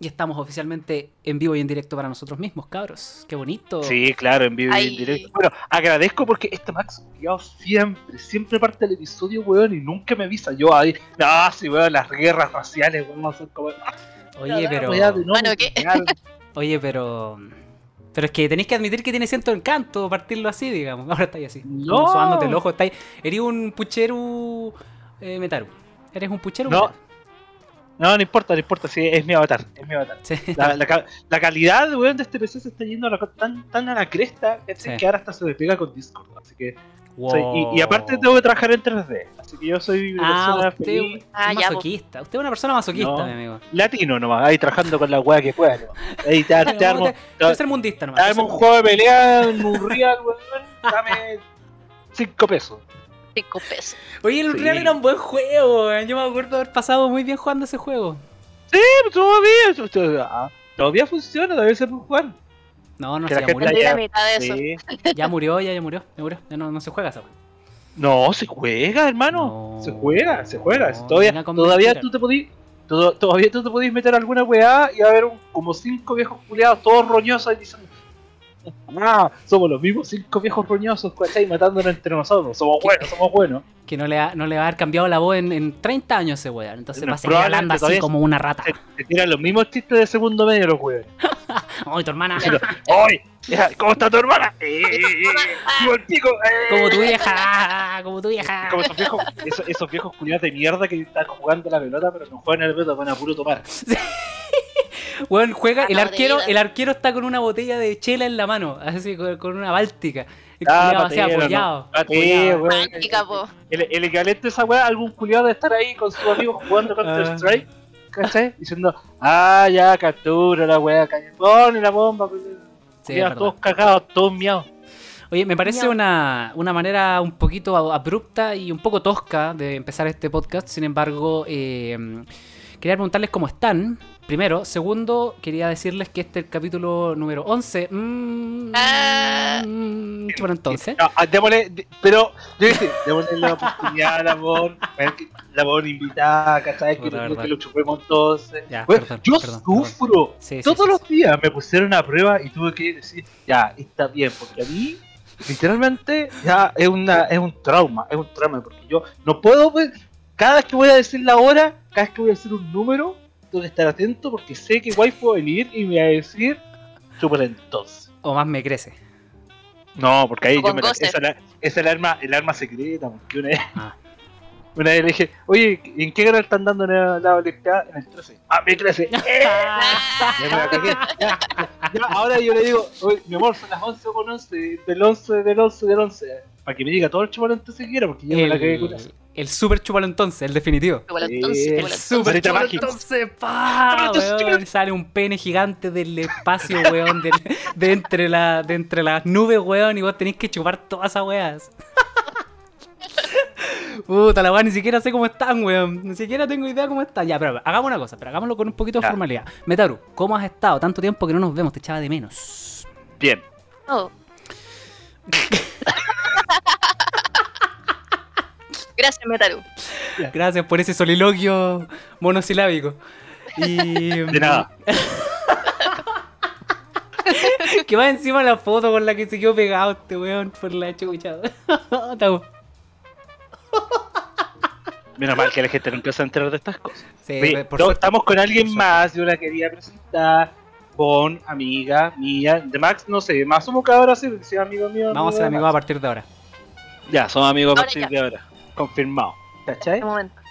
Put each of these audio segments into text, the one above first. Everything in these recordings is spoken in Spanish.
Y estamos oficialmente en vivo y en directo para nosotros mismos, cabros. Qué bonito. Sí, claro, en vivo y en directo. Bueno, agradezco porque este Max, culiao, siempre, siempre parte del episodio, weón, y nunca me avisa. Yo ahí, no, sí, weón, las guerras raciales, weón, son como. ah, Oye, pero. no Bueno, ¿qué? Oye, pero. Pero es que tenéis que admitir que tiene cierto encanto partirlo así, digamos. Ahora estáis así. No. Sobándote el ojo. Estáis... Eres un puchero eh, metaru. Eres un puchero No. metaru. No, no importa, no importa, sí, es mi avatar, es mi avatar. Sí. La, la ca- la calidad, weón, de este PC se está yendo a la, tan, tan a la cresta. Sí. que ahora hasta se me pega con Discord. Así que. Wow. soy- y, y aparte tengo que trabajar en 3D. Así que yo soy una Ah, persona usted feliz. Ah, un ya, masoquista. Usted es una persona masoquista, No. mi amigo. Latino nomás, ahí trabajando con la weá que pueda. nomás. Ahí te, te armo, te- Tercer mundista nomás. Dame un juego de pelea en Unreal, weón. Dame 5 pesos. Cinco pesos. Oye, el Sí. Unreal era un buen juego, weón. Yo me acuerdo haber pasado muy bien jugando ese juego. Sí, pero todavía, ah, todavía funciona, todavía se puede jugar. No, no, la ya murió. Ya- la mitad de eso. Sí. Ya murió, ya, ya murió. Ya murió. Ya no, no se juega esa weón. No, se juega, hermano. No. Se juega, se juega. No, todavía todavía tú te podís. todo- todavía tú te podís meter alguna weá y va a haber un- como cinco viejos culiados, todos roñosos, y dicen. Ah, somos los mismos cinco viejos roñosos, ¿cachai? Matándonos entre nosotros. Somos buenos, somos buenos. Que no le, ha- no le va a haber cambiado la voz en, en 30 años ese weón. Entonces No, va a seguir hablando así como una rata. Tiran los mismos chistes de segundo medio los weones. Ay, tu hermana. ¡Oy! ¿Cómo está tu hermana? ¡Eh, eh, eh! ¡Vivo el pico! eh! Como tu vieja. Como tu vieja. Como esos viejos, esos, esos viejos culiados de mierda que están jugando la pelota, pero no juegan a la pelota, van a puro tomar. Weón, juega. El Ah, arquero, botellita. el arquero está con una botella de chela en la mano. Así con, con una báltica. El Ah, apoyado. Romántica, po. El, el equivalente a esa weá, algún culiado de estar ahí con sus amigos jugando Counter Ah. Strike, ¿cachai? Diciendo, ah, ya, captura la weá, cañón, pone la bomba, Sí, todos cagados, todos miados. Oye, me parece una, una manera un poquito abrupta y un poco tosca de empezar este podcast. Sin embargo, eh, quería preguntarles cómo están. Primero. Segundo, quería decirles que este es el capítulo número 11. Mm, Ah. mm, bueno, entonces. No, ah, démosle, pero, yo dije, démosle la oportunidad a la Bon, la Bon invitada, ¿cachai? Que, Puta, que- lo chupemos entonces. Ya, Bueno, perdón, yo perdón, sufro. Sí, sí, Todos sí, los sí. días me pusieron a prueba y tuve que decir, ya, está bien, porque a mí, literalmente, ya es, una, es un trauma, es un trauma, porque yo no puedo, pues, cada vez que voy a decir la hora, cada vez que voy a decir un número, tengo que estar atento porque sé que igual puedo venir y me va a decir, súper entonces. O más me crece. No, porque ahí yo me la, esa, es la- esa es el arma, el arma secreta, porque una vez, Ah. una vez le dije, oye, ¿en qué grado están dando la, la Olimpiada? En el 13. Ah, me crece. Ya me la cagué. Ya, ya, ahora yo le digo, oye, mi amor, son las 11 con 11, del 11, del 11, del 11. Para que me diga todo el chocolate que quiera, porque yo me la cagué con eso. El, el super chupalo entonces, el definitivo. Entonces, el Super chupalo entonces, pa, Chupalo entonces, weón, chupalo. Sale un pene gigante del espacio, weón, del- de, entre la, de entre las nubes, weón, y vos tenés que chupar todas esas weas. Puta la weá, ni siquiera sé cómo están, weón. Ni siquiera tengo idea cómo están. Ya, pero hagamos una cosa, pero hagámoslo con un poquito de Ya. formalidad. Metaru, ¿cómo has estado? Tanto tiempo que no nos vemos, te echaba de menos. Bien. Oh. Gracias, Metaru. Gracias por ese soliloquio monosilábico. Y. De nada. que va encima la foto con la que se quedó pegado este weón por la chucha. Menos mal que la gente se va a enterar de estas cosas. sí, Oye, por no, suerte. estamos con alguien Por más, yo la quería presentar. Con amiga mía, de Max, no sé, más somos que ahora sí, porque si es amigo mío. Vamos a ser amigos a partir de ahora. Ya, somos amigos a partir ya. de ahora. Confirmado. ¿Cachai? Momento.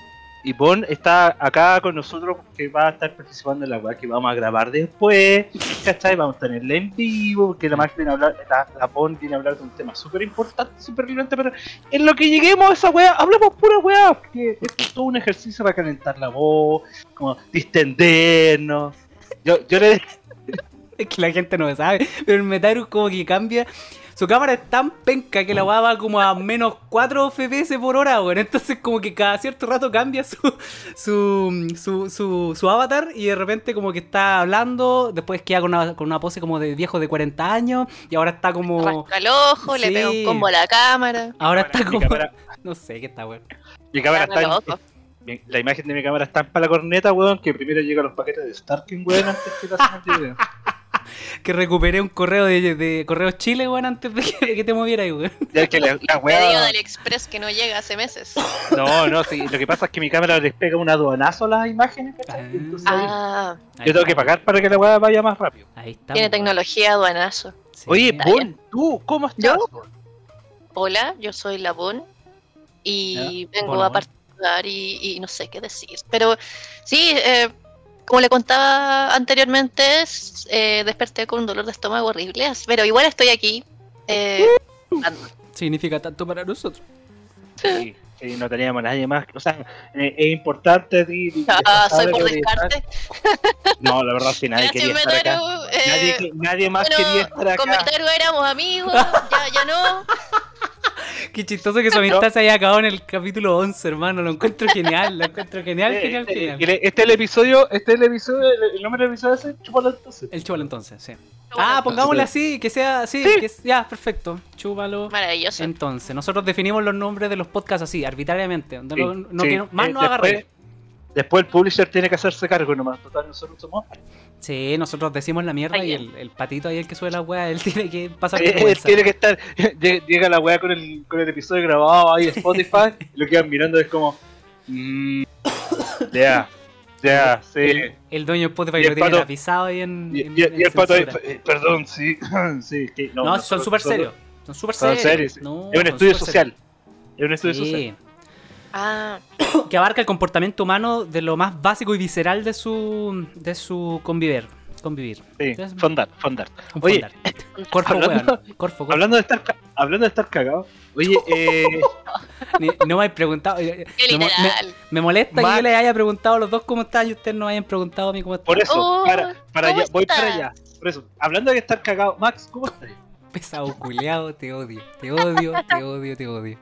Y Bon está acá con nosotros porque va a estar participando en la weá que vamos a grabar después. ¿Cachai? Vamos a tenerla en vivo porque la Max viene a hablar, la, la Bon viene a hablar de un tema súper importante, súper relevante, pero en lo que lleguemos a esa weá, hablamos pura weá, porque esto es todo un ejercicio para calentar la voz, como distendernos. Yo, yo le Es que la gente no sabe. Pero el Metaru como que cambia. Su cámara es tan penca que la weá va como a menos 4 FPS por hora, weón. Entonces como que cada cierto rato cambia su, su, su, su, su avatar y de repente como que está hablando, después queda con una, con una pose como de viejo de 40 años y ahora está como... Rasca el ojo, le pega un combo a la cámara. Ahora está como... cámara, No sé qué está, weón. mi cámara está, en, la imagen de mi cámara está para la corneta, weón, que primero llegan los paquetes de Starking, weón, antes que pasen el video. Que recuperé un correo de, de Correos Chile, weón, antes de que, de que te movieras, weón. Ya que la, la del Express que no llega hace meses. No, no, sí, lo que pasa es que mi cámara les pega un aduanazo a las imágenes, ¿cachai? Ah. Entonces, Ah, Ahí yo tengo que pagar para que la weá vaya más rápido. Ahí está. tiene tecnología aduanazo. Sí. Oye, Bon, tú, ¿cómo estás? ¿Yo? Hola, yo soy la Bon y vengo Hola, a Bon. participar y, y no sé qué decir. Pero sí, eh, como le contaba anteriormente, eh, desperté con un dolor de estómago horrible, as- pero igual estoy aquí. eh. Significa tanto para nosotros. Sí, sí, no teníamos nadie más. O sea, eh, es importante. di- Ah, soy por descarte. No, la verdad es que nadie quería estar acá. Eh, nadie más bueno, quería estar acá. con Metaru éramos amigos, ya, ya no. Qué chistoso que su amistad se haya acabado en el capítulo 11, hermano. Lo encuentro genial, lo encuentro genial, Eh, genial, genial. Este es el episodio, este es el episodio, el, el nombre del episodio es Chúpalo entonces. El chúpalo entonces, sí. Ah, pongámosle así, que sea así. Sí. que ya, perfecto. Chúpalo. Maravilloso. Entonces, nosotros definimos los nombres de los podcasts así, arbitrariamente. donde Sí, no, no sí. que más Eh, nos después- reír. Después el publisher tiene que hacerse cargo nomás. Total, nosotros somos. Sí, nosotros decimos la mierda y el, el patito ahí, el que sube la weá, él tiene que pasar Eh, Él vergüenza. tiene que estar. llega- la weá con el, con el episodio grabado ahí en Spotify. y lo que van mirando es como. mm, Ya, ya, sí. El, el dueño de Spotify lo tiene pato- tapizado ahí en. Y, en- y- en y el pato ahí, eh, perdón, sí, sí, que No, son súper serios. Son súper Son serios. sí. No, Es un estudio social. Es un estudio serios. social. Ah, que abarca el comportamiento humano de lo más básico y visceral de su de su convivir. Convivir. Sí, Entonces, fondar, fondar. un Oye, fondar. Corfo, hablando- weón. Corfo, corfo. Hablando de estar, hablando de estar cagado, oye, eh, No me habéis preguntado. eh, qué me, molesta que yo les haya preguntado a los dos cómo están y ustedes no hayan preguntado a mí cómo están. por eso, Oh, para, para ¿cómo allá, voy para allá. Por eso, hablando de estar cagado, Max, ¿cómo estás? Pesado culiado, te odio, te odio, te odio, te odio.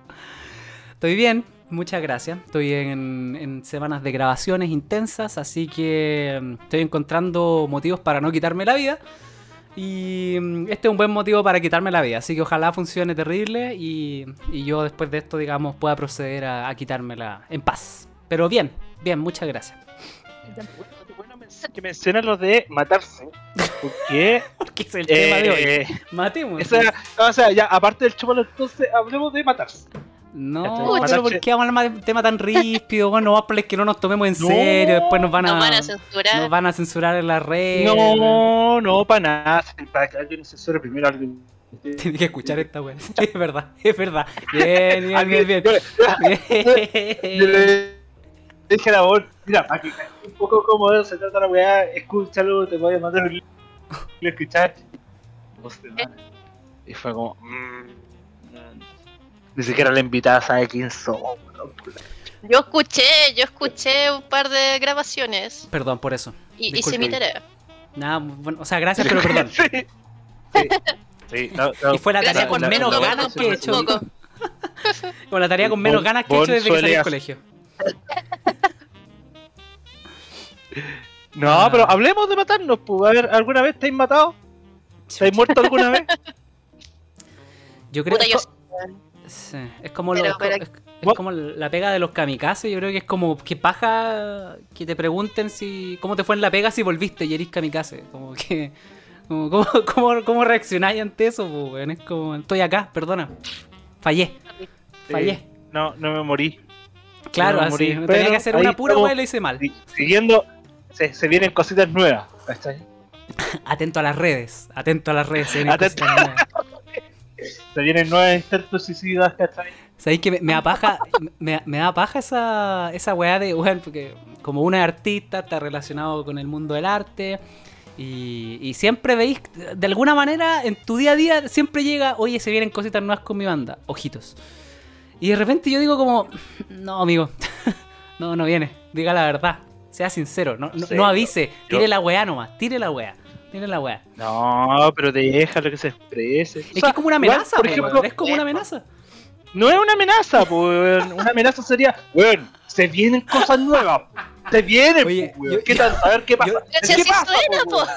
Estoy bien, muchas gracias. Estoy en, en semanas de grabaciones intensas, así que mm, estoy encontrando motivos para no quitarme la vida. Y mm, este es un buen motivo para quitarme la vida, así que ojalá funcione terrible y, y yo después de esto, digamos, pueda proceder a, a quitármela en paz. Pero bien, bien, muchas gracias. Bueno, que mencionan lo de matarse. Porque Porque ese es el tema de hoy. eh, Matemos. esa- o sea, ya aparte del chúpalo, entonces hablemos de matarse. No, pero ¿por qué vamos a hablar de un tema tan ríspido? Bueno, vamos a que no nos tomemos en No, serio, después nos van a, Nos van a censurar. nos van a censurar en las redes. No, no, para nada. Para que alguien censure primero alguien. Tienes que escuchar esta wea. Es verdad, es verdad. Bien, bien, bien, bien. Yo le- dije a la voz, mira, para que un poco cómodo se trata la weá, escúchalo, te voy a mandar un link. Lo semanas. Y fue como. mm. Ni siquiera la invitada sabe quién somos. Yo escuché, yo escuché un par de grabaciones Perdón por eso. y hice mi tarea. Nada, bueno, o sea, gracias, pero perdón. sí. Sí. Sí, no, no. Y fue la tarea con menos ganas que he hecho. Con la tarea con menos Bon- ganas que he hecho desde que salí del colegio. No, Ah. pero hablemos de matarnos, pues. A ver, ¿alguna vez te has matado? ¿Te has muerto alguna vez? Yo creo que sí, es como Pero- lo- pero- es, es como la pega de los kamikazes. Yo creo que es como que paja que te pregunten si cómo te fue en la pega si volviste y eres kamikaze. Como que. Como, ¿cómo, cómo, cómo reaccionáis ante eso? pues? Es como, estoy acá, perdona. Fallé, fallé. Sí. No, no me morí. Claro, no así. morí, tenía pero que hacer una pura y lo hice mal. Si- Siguiendo, se, se vienen cositas nuevas. Atento a las redes, atento a las redes. se vienen Atento. cositas nuevas. Se vienen nuevas intentos suicidas, ¿cachai? ¿Sabéis que me, me da paja, me, me da paja esa, esa weá de, weón, porque como una artista está relacionado con el mundo del arte y, y siempre veis, de alguna manera, en tu día a día, siempre llega, oye, se vienen cositas nuevas con mi banda, ojitos. Y de repente yo digo como, no, amigo, no, no viene, diga la verdad, sea sincero, no, no, Sí, no avise, yo- tire la weá nomás, tire la weá, tire la weá. No, pero déjalo que se exprese. Es que es como una amenaza, por po, ejemplo, weón, es como una amenaza. no es una amenaza, pues. Una amenaza sería, weón, se vienen cosas nuevas. Se vienen, Oye, weón. yo- ¿Qué tal? A ver qué pasa. yo- Pero si ¿Qué así pasa, suena, po, po. weón?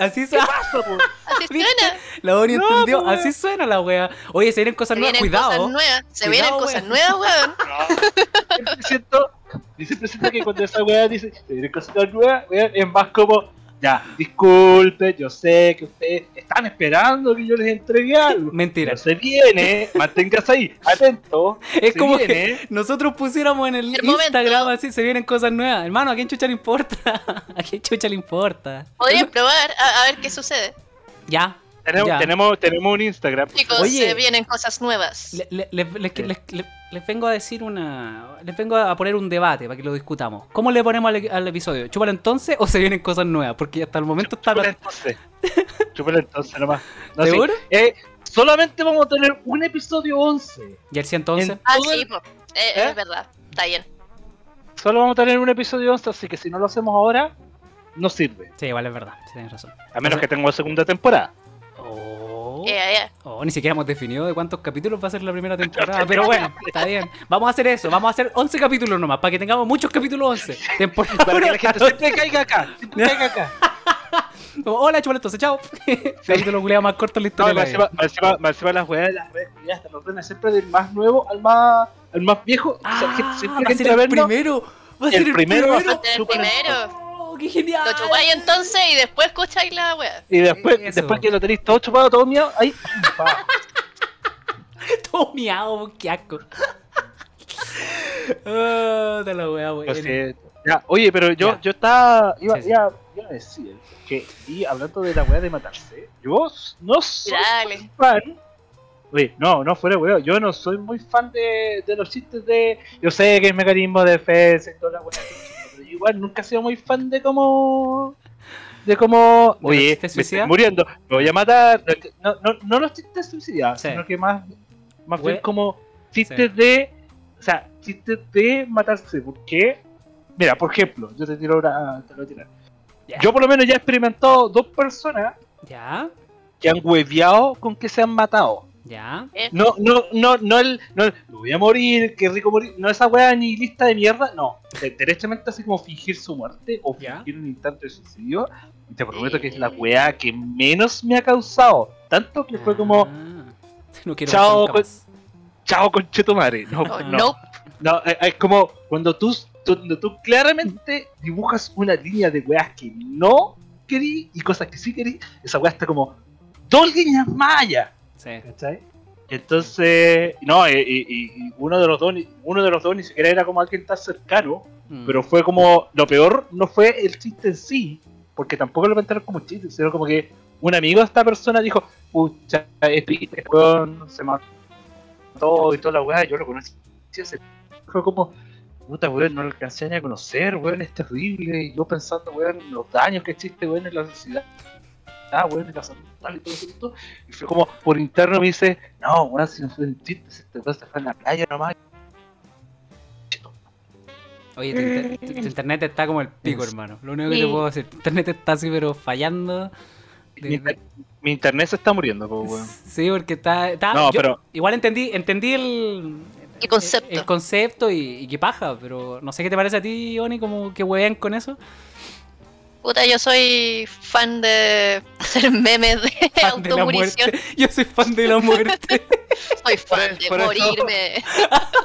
Así ¿Qué se pasa, po? Así suena. La No, entendió, así suena la wea. Oye, se vienen cosas Se nuevas, vienen cuidado. cosas nuevas. Se Cuidado, vienen cosas nuevas, weón. No. Siempre siento, siempre siento que cuando esa weá dice, se vienen cositas nuevas, weón, es más como, ya, disculpe, yo sé que ustedes están esperando que yo les entregue algo. Mentira. Pero se viene, manténgase ahí, atento. Es se como viene. que nosotros pusiéramos en el, El momento. Instagram así, se vienen cosas nuevas. Hermano, ¿a quién chucha le importa? ¿A quién chucha le importa? Podrían probar a, a ver qué sucede. Ya. Tenemos, tenemos, tenemos un Instagram. Chicos, Oye. se vienen cosas nuevas. Le- le- le- le- les, les- les vengo a decir una. Les vengo a poner un debate para que lo discutamos. ¿Cómo le ponemos al, al episodio? ¿Chúpalo entonces o se vienen cosas nuevas? Porque hasta el momento está. Chúpala entonces. Chúpala entonces nomás. No, sí. ¿Seguro? Eh, solamente vamos a tener un episodio 11. ¿Y el 111? En- Ah, sí. Eh, ¿Eh? es verdad. Está bien. Solo vamos a tener un episodio 11, así que si no lo hacemos ahora, no sirve. Sí, igual es verdad. Sí, tienes razón. A menos que tengamos segunda temporada. Oh. Ya, ya. Oh, ni siquiera hemos definido de cuántos capítulos va a ser la primera temporada. Pero bueno, está bien. Vamos a hacer eso. Vamos a hacer 11 capítulos nomás. Para que tengamos muchos capítulos 11. Temporada. Para que la gente siempre caiga acá. Siempre caiga acá. Como, Hola, entonces. Chao. Capítulo culiao más corto en la No, historia. más de la encima, las weas, las redes culiadas están ordenadas siempre del más nuevo al más, al más viejo. O sea, gente- Ah, siempre va a que ser el vernos, primero. Va a el ser el primero va a primero. ser El primero. Oh, qué genial. Lo chupáis entonces y después escucháis la wea. Y después, Eso. después que lo tenéis todo chupado, todo mío, ahí. Todo miado, qué asco. Ah, te la siento. Ya, oye, pero yo, Ya. yo estaba. Iba, Sí, sí. iba- iba a decir que, y hablando de la wea de matarse, yo no soy Dale. fan. Oye, no, no fuera weón, yo no soy muy fan de, de los chistes de. Yo sé que es mecanismo de defensa y toda la yo igual nunca he sido muy fan de cómo. De cómo. ¿De Oye, me estoy muriendo, me voy a matar. No, no, no los chistes suicidas, Sí. sino que más, más bien como chistes de. O sea, chistes de matarse. ¿Por qué? Mira, por ejemplo, yo te tiro ahora. Te lo voy a tirar. Yo por lo menos ya he experimentado dos personas Ya, que han hueveado con que se han matado. Ya. No, no, no, no el, no el, me voy a morir, qué rico morir, no esa wea ni lista de mierda, no, derechamente así como fingir su muerte o Ya. fingir un intento de suicidio, y te prometo que es la wea que menos me ha causado, tanto que fue como, Ah, no quiero Chao, más. chao conchetumare, no, Oh, no, no. no, eh, es como cuando tú, tú- cuando tú claramente dibujas una línea de weas que no querí y cosas que sí querí, esa wea está como dos líneas más allá. Sí. ¿Cachai? Entonces, no, y, y- y uno de los dos, ni- uno de los dos ni siquiera era como alguien tan cercano, Mm. pero fue como, lo peor no fue el chiste en sí, porque tampoco lo pensaron como chiste, sino como que un amigo de esta persona dijo, pucha, este weón se mató y toda la weá, yo lo conocí, fue como, puta weón, no lo alcancé ni a conocer, weón, es terrible, y yo pensando, weón, en los daños que existe, weón, en la sociedad. Ah, weón, salud mental y todo eso, y fue como por interno me dice, no, weón, si no fue un chiste, si este weón se fue en la playa nomás. Oye, tu, inter- tu- tu internet está como el pico, hermano. Lo único que te puedo decir. Tu internet está así, pero fallando. De- Mi, inter- mi internet se está muriendo, po, weón. Sí, porque está. está- No, yo pero- Igual entendí, entendí el. El concepto. El, concepto y, y qué paja, pero no sé qué te parece a ti, Oni, como que huevean con eso. Puta, yo soy fan de hacer memes de Fan de automurición. muerte. Yo soy fan de la muerte. Soy fan Por- de morirme.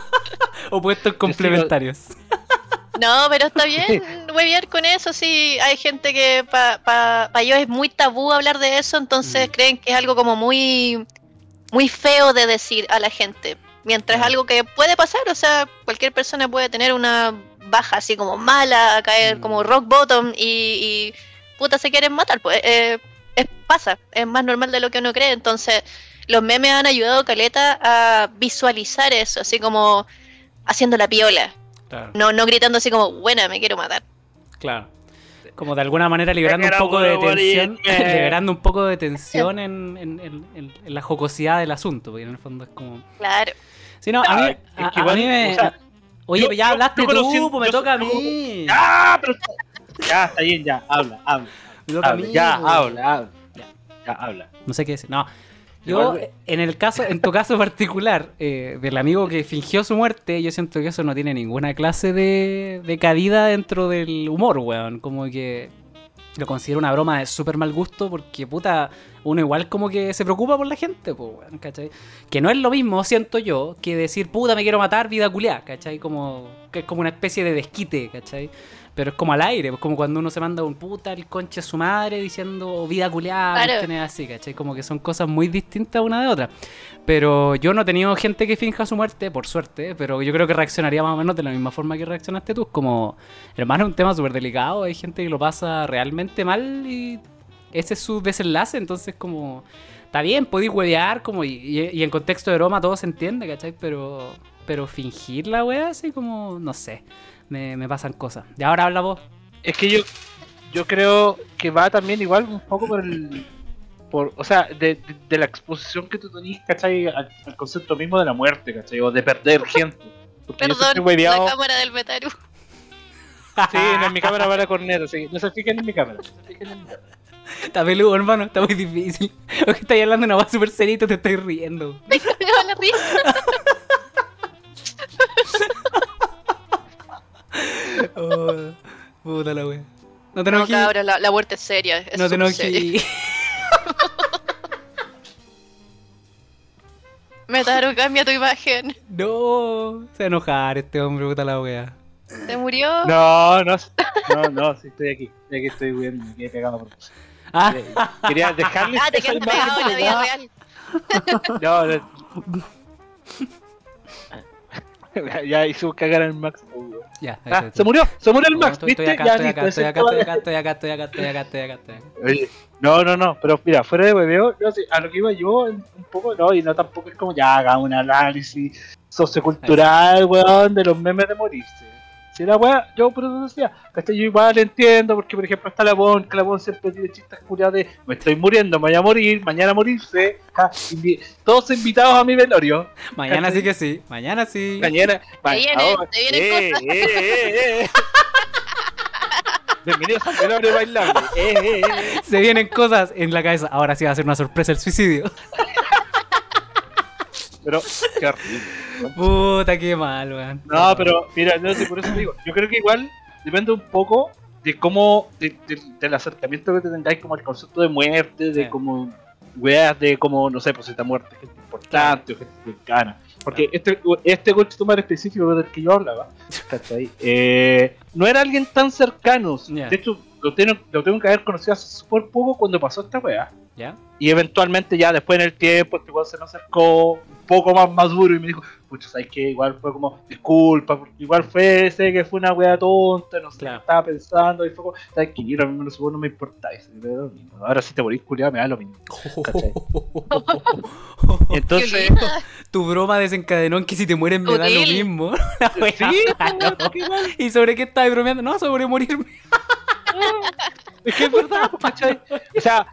Opuestos complementarios. No, pero está bien huevear con eso. Sí, hay gente que para pa, pa ellos es muy tabú hablar de eso, entonces Mm. creen que es algo como muy, muy feo de decir a la gente. Mientras es Ah. algo que puede pasar, o sea, cualquier persona puede tener una baja así como mala, caer Mm. como rock bottom y, y puta se quieren matar. Pues eh, es, pasa, es más normal de lo que uno cree. Entonces, los memes han ayudado Caleta a visualizar eso, así como haciendo la piola. Claro, No, no gritando así como, buena, me quiero matar. claro. Como de alguna manera liberando un poco de tensión. liberando un poco de tensión en, en- en- en- en la jocosidad del asunto. Porque en el fondo es como. Claro. Sí, no, a mí, a, es que a mí me. Oye, yo- pero ya yo- hablaste yo tú, conocí- pues me yo toca a mí. ¡Ah! Pero... Ya, está bien, ya, habla, habla. Me toca a mí, ya, pues. habla, habla. Ya. Ya, habla. No sé qué decir. No. Yo, en el caso, en tu caso particular, eh, del amigo que fingió su muerte, yo siento que eso no tiene ninguna clase de, de cabida dentro del humor, weón. Como que. Lo considero una broma de súper mal gusto porque, puta, uno igual como que se preocupa por la gente, pues, weón, ¿cachai? Que no es lo mismo, siento yo, que decir, puta, me quiero matar, vida culiá, ¿cachai? Como, que es como una especie de desquite, ¿cachai? Pero es como al aire, pues como cuando uno se manda un puta el conche a su madre diciendo vida culiada, Claro. así, ¿cachai? Como que son cosas muy distintas una de otra. Pero yo no he tenido gente que finja su muerte, por suerte, pero yo creo que reaccionaría más o menos de la misma forma que reaccionaste tú. Como, hermano, es un tema súper delicado, hay gente que lo pasa realmente mal y ese es su desenlace, entonces como... Está bien, podéis huevear, como, y, y- y en contexto de broma todo se entiende, ¿cachai? Pero, pero fingir la wea así como, no sé, me, me pasan cosas. Y ahora habla vos. Es que yo, yo creo que va también igual un poco por el. Por, o sea, de, de- de la exposición que tú tenés, ¿cachai? Al, al concepto mismo de la muerte, ¿cachai? O de perder gente. Porque Perdón, la cámara del Betaru. Sí, no es mi cámara para corneta, sí. No se fijen en mi cámara. No se fijen en mi cámara. Está peludo, hermano, está muy difícil. O que estáis hablando de una voz súper serita, te estáis riendo. Me la risa. Oh, puta la wea. No te No, enojes. cabra, la, la muerte es seria. Es no te enojes. Metaru, cambia tu imagen. No, se va a enojar este hombre, puta la wea. Se murió. No, no, no, no, sí estoy aquí. Ya que estoy bien, me quedé pegado por Ah, Quería dejarles Ah, te quedaste pegado en la vida real. No, no. ya hizo cagar al Max. weón. ya. Ah, se murió, se murió el No, Max, estoy, ¿viste? estoy acá, ya estoy acá, estoy acá, estoy acá, estoy acá, estoy acá, estoy acá, estoy acá, estoy acá. Oye, no, no, no, pero mira, fuera de hueveo, yo sí, a lo que iba yo un un poco, no, y no tampoco es como ya haga un análisis sociocultural, weón, de los memes de morirse. Si la weá, yo por eso decía, ¿cachai? Yo igual entiendo, porque por ejemplo está la Bon, que la Bon siempre tiene chistes curiados de me estoy muriendo, me voy a morir, mañana morirse, ja, invi- todos invitados a mi velorio, Mañana ¿Cachai? sí que sí, mañana sí. mañana, ma- vienen- ahora- te vienen eh, eh, eh, eh. Bienvenidos al velorio bailable, eh, eh, eh. Se vienen cosas en la cabeza. Ahora sí va a ser una sorpresa el suicidio. pero qué horrible. Puta, qué mal, weón. No, pero mira, no sé, por eso te digo. Yo creo que igual depende un poco de cómo, de- de- del acercamiento que te tengáis como el concepto de muerte, de Sí. como weas, de como, no sé, pues si muerte gente importante o gente cercana. Porque este, este coche tomar específico del que yo hablaba, ¿cachai? Eh, no era alguien tan cercano. De hecho, lo tengo, lo tengo que haber conocido hace súper poco cuando pasó esta wea. ¿Ya? Y eventualmente ya después en el tiempo este weón se me acercó un poco más maduro y me dijo, pucha, ¿sabes qué? Igual fue como, disculpa, igual fue, sé que fue una wea tonta, no sé Claro. estaba pensando, y fue como, ¿sabes qué? Yo a mí no, sé, no me importa me da lo mismo. ahora si te morís culiado me da lo mismo. Y entonces, tu broma desencadenó en que si te mueres me da lo mismo. Sí, ¿Y sobre qué estabas bromeando? No, sobre morirme. es que es verdad, ¿cachai? O sea,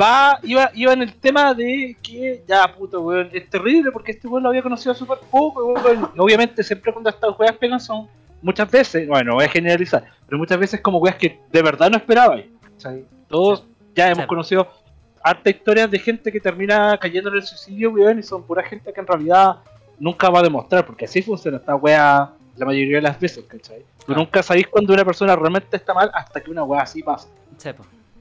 va, iba, iba en el tema de que, ya, puto, weón, es terrible porque este weón lo había conocido súper poco, weón. obviamente siempre cuando estas weas pegan son, muchas veces, bueno, no voy a generalizar, pero muchas veces como weas que de verdad no esperaba. Todos ya hemos conocido harta historias de gente que termina cayendo en el suicidio, weón, y son pura gente que en realidad nunca va a demostrar, porque así funciona esta wea la mayoría de las veces, ¿cachai? Tú nunca sabéis cuando una persona realmente está mal hasta que una wea así pasa.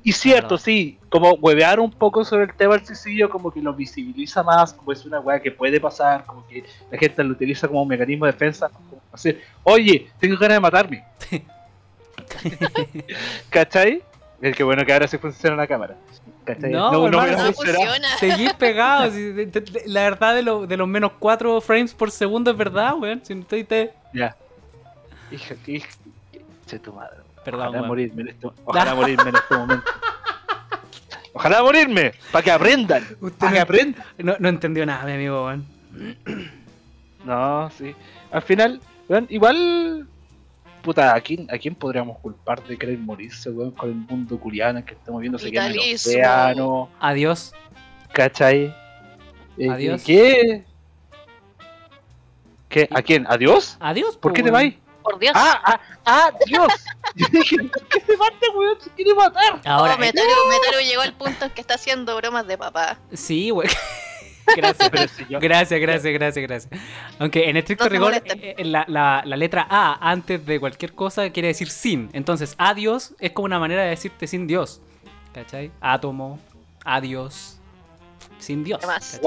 Y cierto, sí, como huevear un poco sobre el tema del suicidio, como que lo visibiliza más, como es una weá que puede pasar, como que la gente lo utiliza como un mecanismo de defensa, como hacer, oye, tengo ganas de matarme. ¿Cachai? Es que bueno que ahora sí funciona la cámara. ¿Cachai? No, no, no, No funciona. Seguís de- La verdad de, lo- de los menos 4 frames por segundo es verdad, weón. Si no te... Ya. Hija, hija, tu madre. Perdón, Ojalá weón. morirme en este, ojalá morirme en este momento. Ojalá morirme, para que aprendan. Usted Para que no, aprendan. no, no entendió nada, mi amigo, weón. No, sí. Al final, weón, igual. Puta, ¿a quién, ¿a quién podríamos culpar de querer morirse, weón, con el mundo curiano que estamos viendo se queda en el océano? Adiós. ¿Cachai? Eh, Adiós. ¿Qué? ¿Qué? ¿A quién? ¿Adiós? Adiós. ¿Por po, qué te weón. Por Dios. ¡Ah! ¡Ah! ¡Ah! ¡Dios! Yo dije, ¿por qué se mata, weón? Se quiere matar. Ahora, oh, Metaru, Metaru llegó al punto en que está haciendo bromas de papá. sí, weón. Gracias. Pero si yo- Gracias, gracias, gracias, gracias. Aunque en estricto No rigor, eh, eh, la, la- la letra A antes de cualquier cosa quiere decir sin. Entonces, adiós es como una manera de decirte sin Dios. ¿Cachai? Átomo, adiós, sin Dios. ¿Qué más?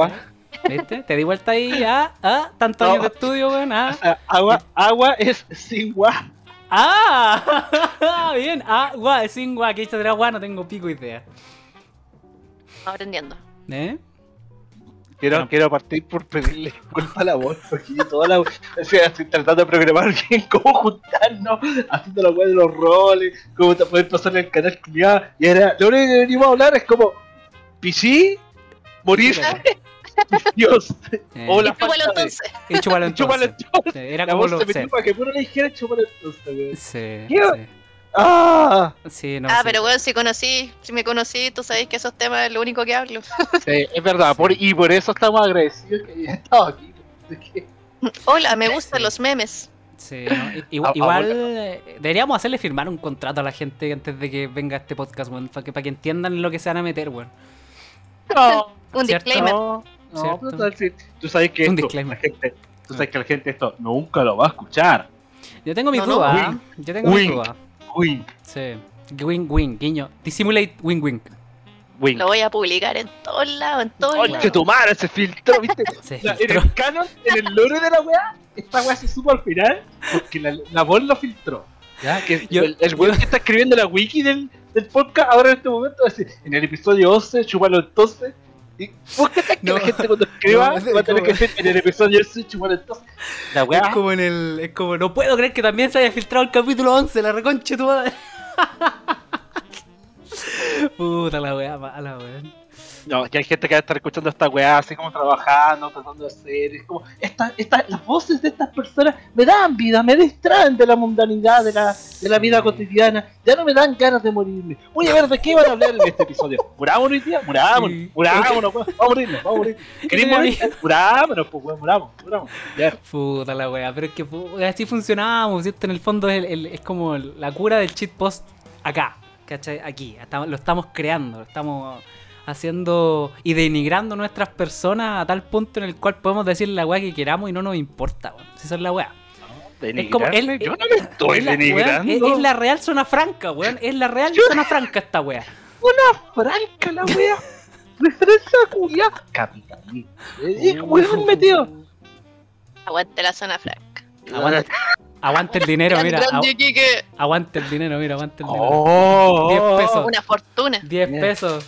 ¿Viste? Te di vuelta ahí, ah, ah, tantos No. años de estudio, weón, O ah. sea, agua, agua es sin gua. ¡Ah! Bien, agua, sin gua, que esto de agua no tengo pico idea. Aprendiendo. ¿Eh? Quiero, Bueno. quiero partir por pedirle disculpas a la voz, porque yo toda la o sea, estoy tratando de programar bien cómo juntarnos, haciendo la web de los roles, cómo te poder pasar en el canal culiado, y ahora lo único que venimos a hablar es como PC, morir, Dios, Eh, o la falta de- entonces. chúpalo entonces. Entonces. Sí, Era La como lo se para que puro le dijera chúpalo entonces. Sí, ¿Qué? sí. ¡Ah! Sí, no ah, sí. pero bueno, si conocí, si me conocí, tú sabes que esos temas es lo único que hablo. Sí, es verdad, por- y por eso estamos agradecidos que haya estado aquí. Que- Hola, me gustan Sí. los memes. Sí, no, i- igual, A- igual, abuela. eh, deberíamos hacerle firmar un contrato a la gente antes de que venga este podcast, weón, para que, para que entiendan en lo que se van a meter, weón. No, Un disclaimer. No, no, ¿Cierto? pero tal, sí. Tú sabes que Un esto, la gente, tú sabes que la gente esto nunca lo va a escuchar. Yo tengo mis No, no. dudas, Wink. ¿ah? Yo tengo mis Wink. dudas. Uy, Sí. Wing, wing, guiño. Dissimulate, wing, wing. wing. Lo voy a publicar en todos lados, en todos Oye, lados. tu madre se filtró, ¿viste? Se La- en el canon, en el lore de la weá, esta weá se supo al final porque la, la voz lo filtró. ¿Ya? Que Yo- el, el weón que está escribiendo la wiki del, del podcast ahora en este momento va a decir, en el episodio 11, chúpalo entonces. Y que No. la gente cuando escriba No, va a tener como- que decir en el episodio 11, chúpalo entonces. La Es weá. como en el. Es como, no puedo creer que también se haya filtrado el capítulo 11, la reconcha de tu madre. Puta la weá mala, weón. No, que hay gente que va a estar escuchando esta weá así como trabajando, tratando de hacer. Es como, esta, esta, las voces de estas personas me dan vida, me distraen de la mundanidad, de la, de la vida cotidiana. Ya no me dan ganas de morirme. Voy a ver de qué van a hablar en este episodio. ¿Murámonos hoy día? Murámonos, murámonos. Vamos a morirnos, vamos a morir. ¿Queréis morir? Murámonos, pues weón, muramos, muramos. Ya. Puta la weá, pero es que así funcionamos, ¿cierto? En el fondo es, el- es como la cura del cheat post acá, ¿cachai? Aquí, lo estamos creando, lo estamos haciendo y denigrando nuestras personas a tal punto en el cual podemos decir la weá que queramos y no nos importa, weón. Esa es la weá. Es como él- Yo no me estoy es, la, weón, denigrando. es- es la real zona franca, weón. Es la real zona franca esta weá. Una franca la wea. Referencia. Capitalista. Es weón metido. Aguante la zona franca. Aguante, aguante el dinero, mira. agu- aguante el dinero, mira, aguante el dinero. Oh, 10 pesos. Una fortuna. 10 Bien. pesos.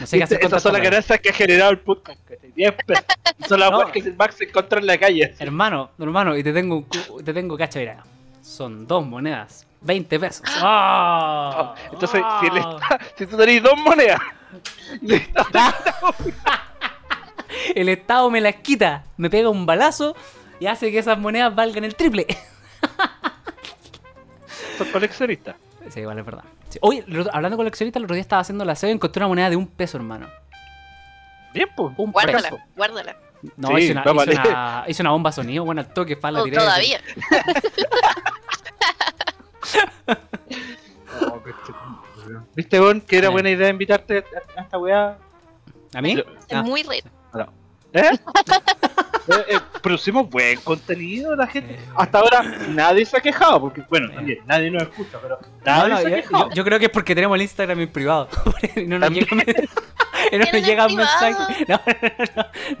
No sé qué hacer con Estas son las ganancias que ha generado el podcast. ¿cachai? 10 pesos. Son las No. que el Max encontró en la calle. Hermano, hermano, y te tengo te tengo cacha, mira. Son dos monedas. 20 pesos. ¡Ah! Entonces, si, el ¡Ah! esta- si tú tenés dos monedas, le estás El Estado me las quita, me pega un balazo y hace que esas monedas valgan el triple. son coleccionistas. Sí, igual es verdad. Sí. Oye, el hablando de coleccionistas, el otro día estaba haciendo la SEO y encontré una moneda de un peso, hermano. Bien, pues. Un Guárdala, peso. guárdala. No, Sí, hice, una, no, hice, vale. una, hice una bomba sonido, bueno, al toque, para la Oh, todavía. ¿Viste, Bon, que era buena idea invitarte a- esta weá? ¿A mí? Es Ah, muy re. ¿Eh? Eh, eh, producimos buen contenido, la gente. Eh. Hasta ahora nadie se ha quejado, porque, bueno, también nadie nos escucha, pero nadie no, se ha yo, quejado. yo- yo creo que es porque tenemos el Instagram en privado. y no nos llega, y no nos ¿Tienen llega en mensaje. No,